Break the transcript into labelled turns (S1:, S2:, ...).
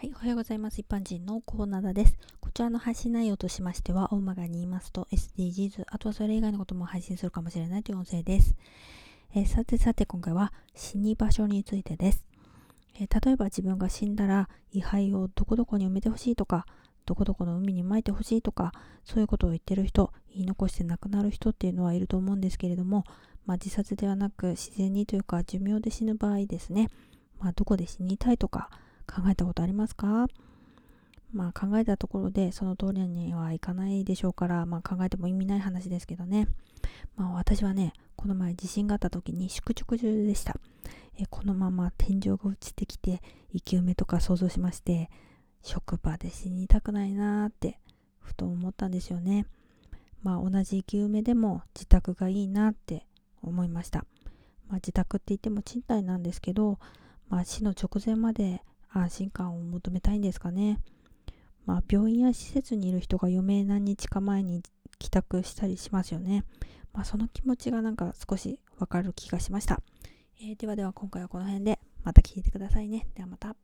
S1: はい、おはようございます。一般人のコーナーです。こちらの配信内容としましては、大まがに言いますと SDGs、あとはそれ以外のことも配信するかもしれないという音声です。えー、さてさて今回は死に場所についてです、えー、例えば自分が死んだら位牌をどこどこに埋めてほしいとか、どこどこの海に撒いてほしいとか、そういうことを言ってる人、言い残して亡くなる人っていうのはいると思うんですけれども、まあ、自殺ではなく自然にというか寿命で死ぬ場合ですね、まあ、どこで死にたいとか、考えたことありますか？まあ考えたところでその通りにはいかないでしょうから、まあ考えても意味ない話ですけどね。まあ私はね、この前地震があった時に宿直中でした。えこのまま天井が落ちてきて生き埋めとか想像しまして、職場で死にたくないなーってふと思ったんですよね。まあ同じ生き埋めでも自宅がいいなって思いました。まあ自宅って言っても賃貸なんですけど、まあ死の直前まで安心感を求めたいんですかね。まあ、病院や施設にいる人が余命何日か前に帰宅したりしますよね。まあ、その気持ちがなんか少しわかる気がしました。えー、ではでは今回はこの辺でまた聞いてくださいね。ではまた。